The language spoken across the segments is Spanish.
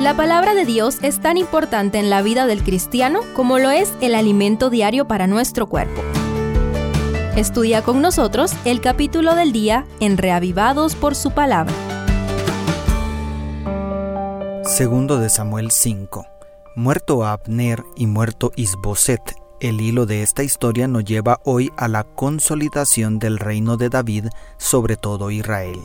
La palabra de Dios es tan importante en la vida del cristiano como lo es el alimento diario para nuestro cuerpo. Estudia con nosotros el capítulo del día en Reavivados por su palabra. Segundo de Samuel 5. Muerto Abner y muerto Isboset, el hilo de esta historia nos lleva hoy a la consolidación del reino de David sobre todo Israel.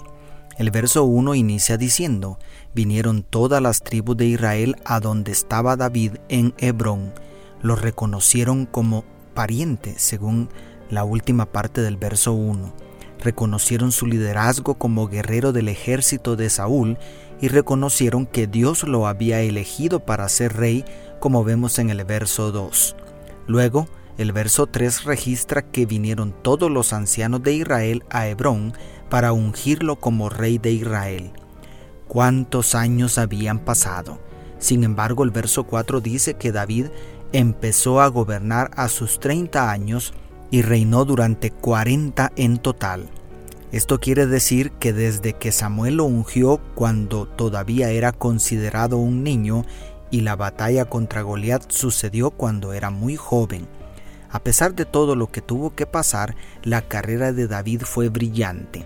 El verso 1 inicia diciendo, vinieron todas las tribus de Israel a donde estaba David en Hebrón. Lo reconocieron como pariente, según la última parte del verso 1. Reconocieron su liderazgo como guerrero del ejército de Saúl y reconocieron que Dios lo había elegido para ser rey, como vemos en el verso 2. Luego, el verso 3 registra que vinieron todos los ancianos de Israel a Hebrón para ungirlo como rey de Israel. ¿Cuántos años habían pasado? Sin embargo, el verso 4 dice que David empezó a gobernar a sus 30 años y reinó durante 40 en total. Esto quiere decir que desde que Samuel lo ungió cuando todavía era considerado un niño y la batalla contra Goliat sucedió cuando era muy joven. A pesar de todo lo que tuvo que pasar, la carrera de David fue brillante.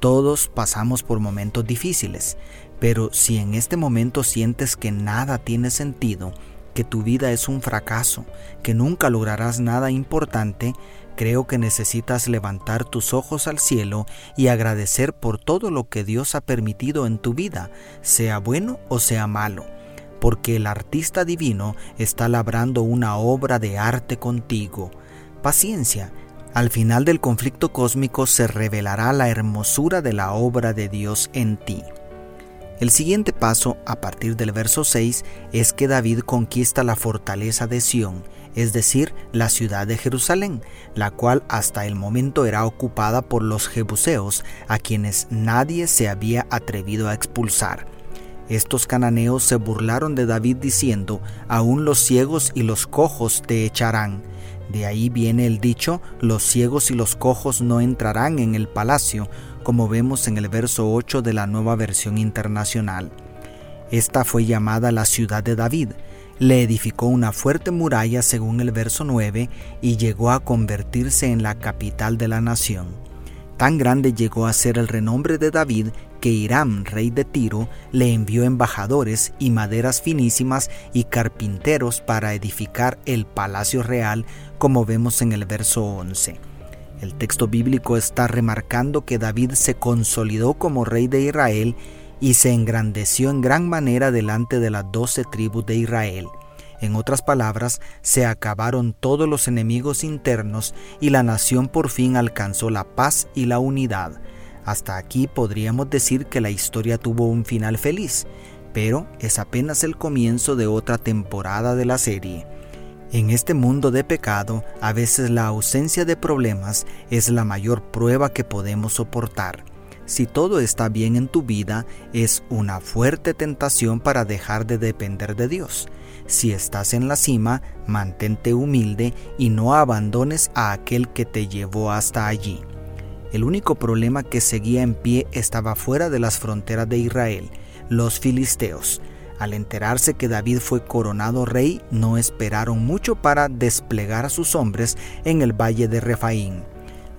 Todos pasamos por momentos difíciles, pero si en este momento sientes que nada tiene sentido, que tu vida es un fracaso, que nunca lograrás nada importante, creo que necesitas levantar tus ojos al cielo y agradecer por todo lo que Dios ha permitido en tu vida, sea bueno o sea malo, porque el artista divino está labrando una obra de arte contigo. Paciencia, al final del conflicto cósmico se revelará la hermosura de la obra de Dios en ti. El siguiente paso, a partir del verso 6, es que David conquista la fortaleza de Sión, es decir, la ciudad de Jerusalén, la cual hasta el momento era ocupada por los jebuseos, a quienes nadie se había atrevido a expulsar. Estos cananeos se burlaron de David diciendo, aún los ciegos y los cojos te echarán. De ahí viene el dicho, los ciegos y los cojos no entrarán en el palacio, como vemos en el verso 8 de la nueva versión internacional. Esta fue llamada la ciudad de David. Le edificó una fuerte muralla según el verso 9 y llegó a convertirse en la capital de la nación. Tan grande llegó a ser el renombre de David que Hiram, rey de Tiro, le envió embajadores y maderas finísimas y carpinteros para edificar el palacio real, como vemos en el verso 11. El texto bíblico está remarcando que David se consolidó como rey de Israel y se engrandeció en gran manera delante de las doce tribus de Israel. En otras palabras, se acabaron todos los enemigos internos y la nación por fin alcanzó la paz y la unidad. Hasta aquí podríamos decir que la historia tuvo un final feliz, pero es apenas el comienzo de otra temporada de la serie. En este mundo de pecado, a veces la ausencia de problemas es la mayor prueba que podemos soportar. Si todo está bien en tu vida, es una fuerte tentación para dejar de depender de Dios. Si estás en la cima, mantente humilde y no abandones a aquel que te llevó hasta allí. El único problema que seguía en pie estaba fuera de las fronteras de Israel, los filisteos. Al enterarse que David fue coronado rey, no esperaron mucho para desplegar a sus hombres en el valle de Refaín.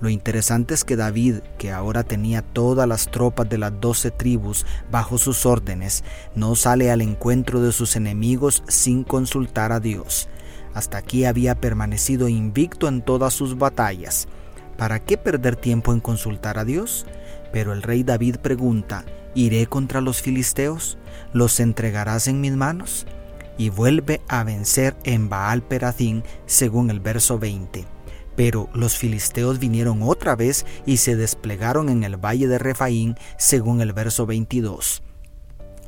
Lo interesante es que David, que ahora tenía todas las tropas de las doce tribus bajo sus órdenes, no sale al encuentro de sus enemigos sin consultar a Dios. Hasta aquí había permanecido invicto en todas sus batallas. ¿Para qué perder tiempo en consultar a Dios? Pero el rey David pregunta, ¿iré contra los filisteos? ¿Los entregarás en mis manos? Y vuelve a vencer en Baal Perazín, según el verso 20. Pero los filisteos vinieron otra vez y se desplegaron en el valle de Refaín, según el verso 22.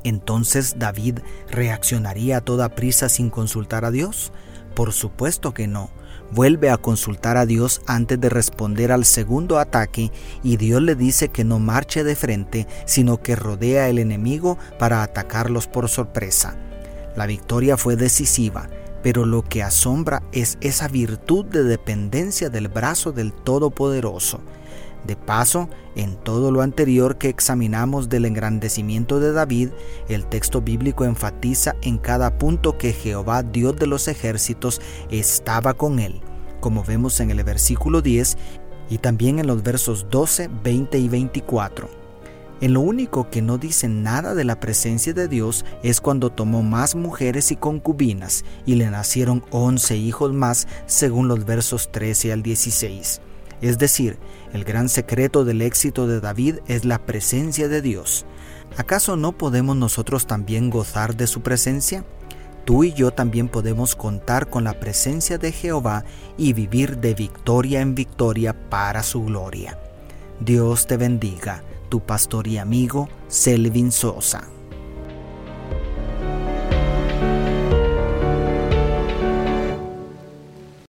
Entonces David reaccionaría a toda prisa sin consultar a Dios? Por supuesto que no. Vuelve a consultar a Dios antes de responder al segundo ataque y Dios le dice que no marche de frente, sino que rodea al enemigo para atacarlos por sorpresa. La victoria fue decisiva pero lo que asombra es esa virtud de dependencia del brazo del Todopoderoso. De paso, en todo lo anterior que examinamos del engrandecimiento de David, el texto bíblico enfatiza en cada punto que Jehová, Dios de los ejércitos, estaba con él, como vemos en el versículo 10 y también en los versos 12, 20 y 24. En lo único que no dice nada de la presencia de Dios es cuando tomó más mujeres y concubinas y le nacieron once hijos más según los versos 13 al 16. Es decir, el gran secreto del éxito de David es la presencia de Dios. ¿Acaso no podemos nosotros también gozar de su presencia? Tú y yo también podemos contar con la presencia de Jehová y vivir de victoria en victoria para su gloria. Dios te bendiga tu pastor y amigo Selvin Sosa.